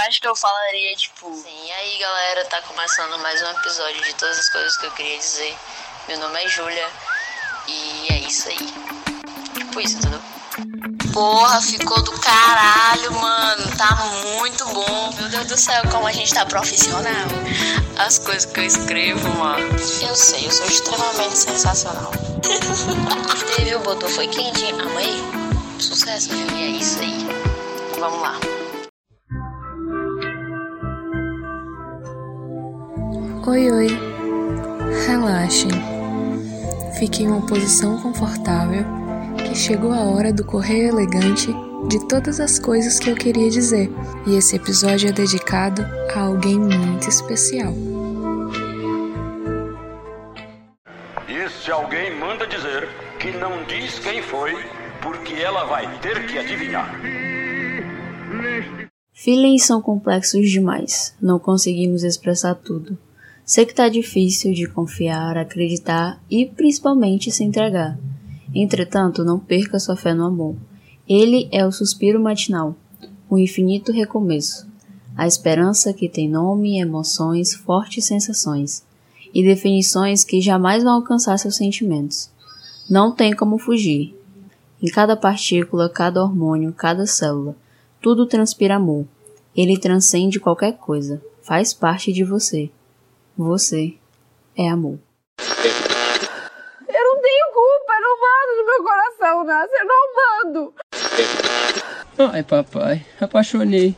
acho que eu falaria, tipo. Sim, e aí galera, tá começando mais um episódio de todas as coisas que eu queria dizer. Meu nome é Júlia e é isso aí. Tipo isso, entendeu? Porra, ficou do caralho, mano. Tá muito bom. Meu Deus do céu, como a gente tá profissional. As coisas que eu escrevo, mano. Eu sei, eu sou extremamente sensacional. Teve o botou foi quente, amei. Sucesso, viu? E é isso aí. Vamos lá. Oi, oi. Relaxem. Fiquem em uma posição confortável que chegou a hora do correio elegante de todas as coisas que eu queria dizer. E esse episódio é dedicado a alguém muito especial. Este alguém manda dizer que não diz quem foi, porque ela vai ter que adivinhar. Feelings são complexos demais, não conseguimos expressar tudo. Sei que tá difícil de confiar, acreditar e principalmente se entregar. Entretanto, não perca sua fé no amor. Ele é o suspiro matinal, o infinito recomeço, a esperança que tem nome, emoções, fortes sensações e definições que jamais vão alcançar seus sentimentos. Não tem como fugir. Em cada partícula, cada hormônio, cada célula, tudo transpira amor. Ele transcende qualquer coisa, faz parte de você. Você é amor. Eu não tenho culpa, não mando no meu coração, Nasce, eu não mando. Ai, papai, apaixonei.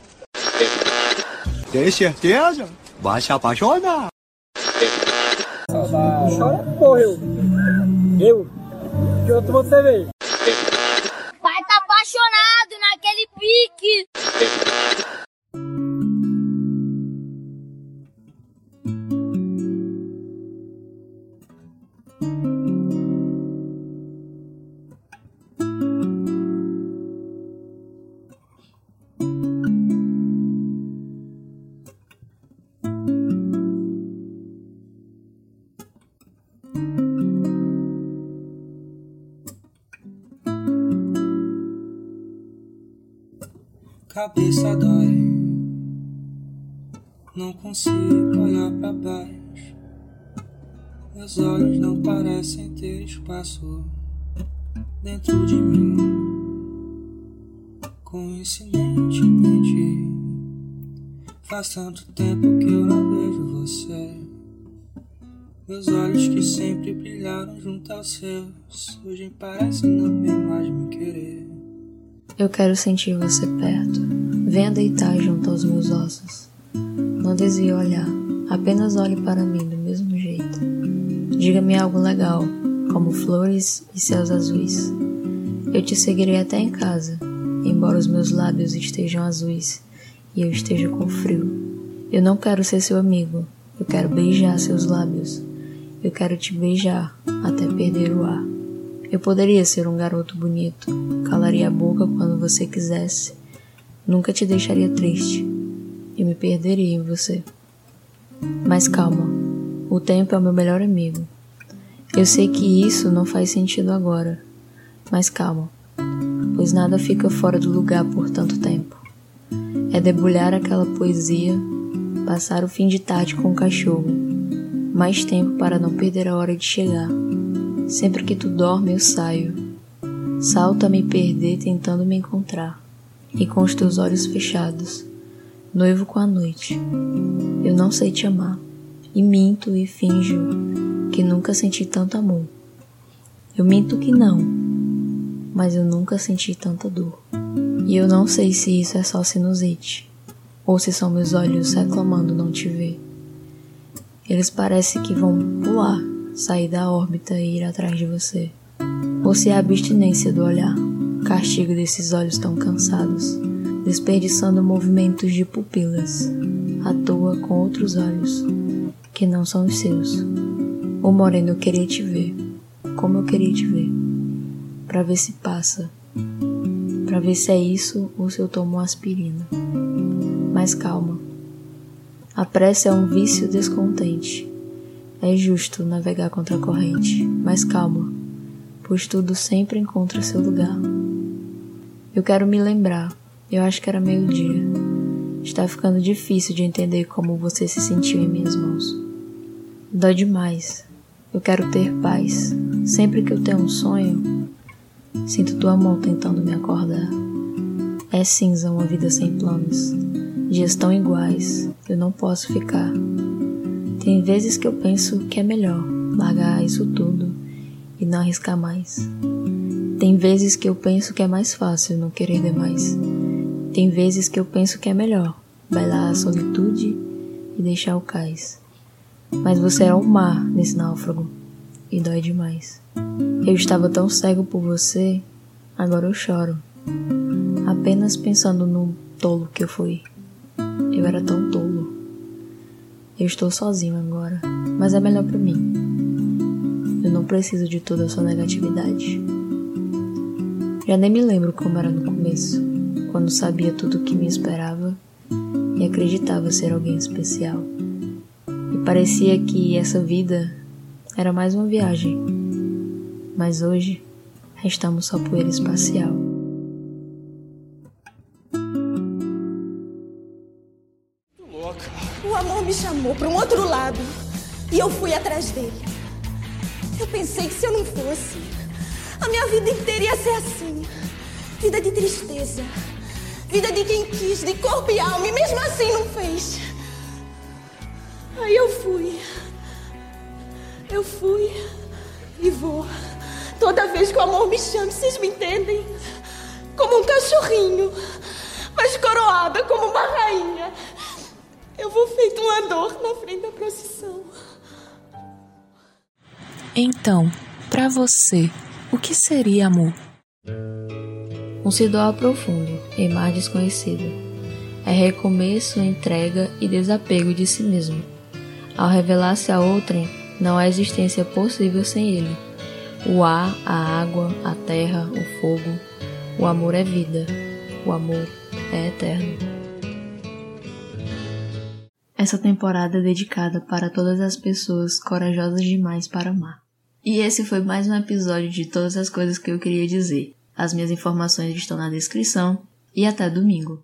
Tem certeza? Vai se apaixonar. Chora, porra, eu. Eu? Que outro você veio? Cabeça dói. Não consigo olhar para baixo. Meus olhos não parecem ter espaço dentro de mim. Coincidentemente, faz tanto tempo que eu não vejo você. Meus olhos que sempre brilharam junto aos seus, hoje parecem não mais me querer. Eu quero sentir você perto. Venha deitar junto aos meus ossos. Não desvie olhar, apenas olhe para mim do mesmo jeito. Diga-me algo legal, como flores e céus azuis. Eu te seguirei até em casa, embora os meus lábios estejam azuis e eu esteja com frio. Eu não quero ser seu amigo, eu quero beijar seus lábios. Eu quero te beijar até perder o ar. Eu poderia ser um garoto bonito, calaria a boca quando você quisesse, nunca te deixaria triste e me perderia em você. Mas calma, o tempo é o meu melhor amigo. Eu sei que isso não faz sentido agora, mas calma, pois nada fica fora do lugar por tanto tempo. É debulhar aquela poesia, passar o fim de tarde com o cachorro, mais tempo para não perder a hora de chegar Sempre que tu dorme, eu saio. Salto a me perder tentando me encontrar. E com os teus olhos fechados, noivo com a noite. Eu não sei te amar. E minto e finjo que nunca senti tanto amor. Eu minto que não, mas eu nunca senti tanta dor. E eu não sei se isso é só sinusite, ou se são meus olhos reclamando não te ver. Eles parecem que vão pular sair da órbita e ir atrás de você. Ou se é a abstinência do olhar, castigo desses olhos tão cansados, desperdiçando movimentos de pupilas, à toa com outros olhos, que não são os seus. Ô moreno, eu queria te ver, como eu queria te ver, para ver se passa, para ver se é isso ou se eu tomo aspirina. Mas calma, a pressa é um vício descontente é justo navegar contra a corrente, mas calma, pois tudo sempre encontra seu lugar. Eu quero me lembrar, eu acho que era meio-dia. Está ficando difícil de entender como você se sentiu em minhas mãos. Dói demais. Eu quero ter paz. Sempre que eu tenho um sonho, sinto tua mão tentando me acordar. É cinza uma vida sem planos. Dias tão iguais, eu não posso ficar. Tem vezes que eu penso que é melhor largar isso tudo e não arriscar mais. Tem vezes que eu penso que é mais fácil não querer demais. Tem vezes que eu penso que é melhor bailar a solitude e deixar o cais. Mas você é o mar nesse náufrago e dói demais. Eu estava tão cego por você, agora eu choro. Apenas pensando no tolo que eu fui. Eu era tão tolo. Eu estou sozinho agora, mas é melhor para mim. Eu não preciso de toda a sua negatividade. Já nem me lembro como era no começo, quando sabia tudo o que me esperava e acreditava ser alguém especial. E parecia que essa vida era mais uma viagem. Mas hoje restamos só poeira espacial. E eu fui atrás dele. Eu pensei que se eu não fosse, a minha vida inteira ia ser assim vida de tristeza, vida de quem quis, de corpo e alma, e mesmo assim não fez. Aí eu fui. Eu fui e vou. Toda vez que o amor me chama, vocês me entendem? Como um cachorrinho, mas coroada como uma rainha. Eu vou feito uma dor na frente da procissão. Então, para você, o que seria amor? Um sidor profundo, em mar desconhecido. É recomeço, entrega e desapego de si mesmo. Ao revelar-se a outrem, não há existência possível sem ele. O ar, a água, a terra, o fogo. O amor é vida. O amor é eterno. Essa temporada é dedicada para todas as pessoas corajosas demais para amar. E esse foi mais um episódio de todas as coisas que eu queria dizer. As minhas informações estão na descrição e até domingo.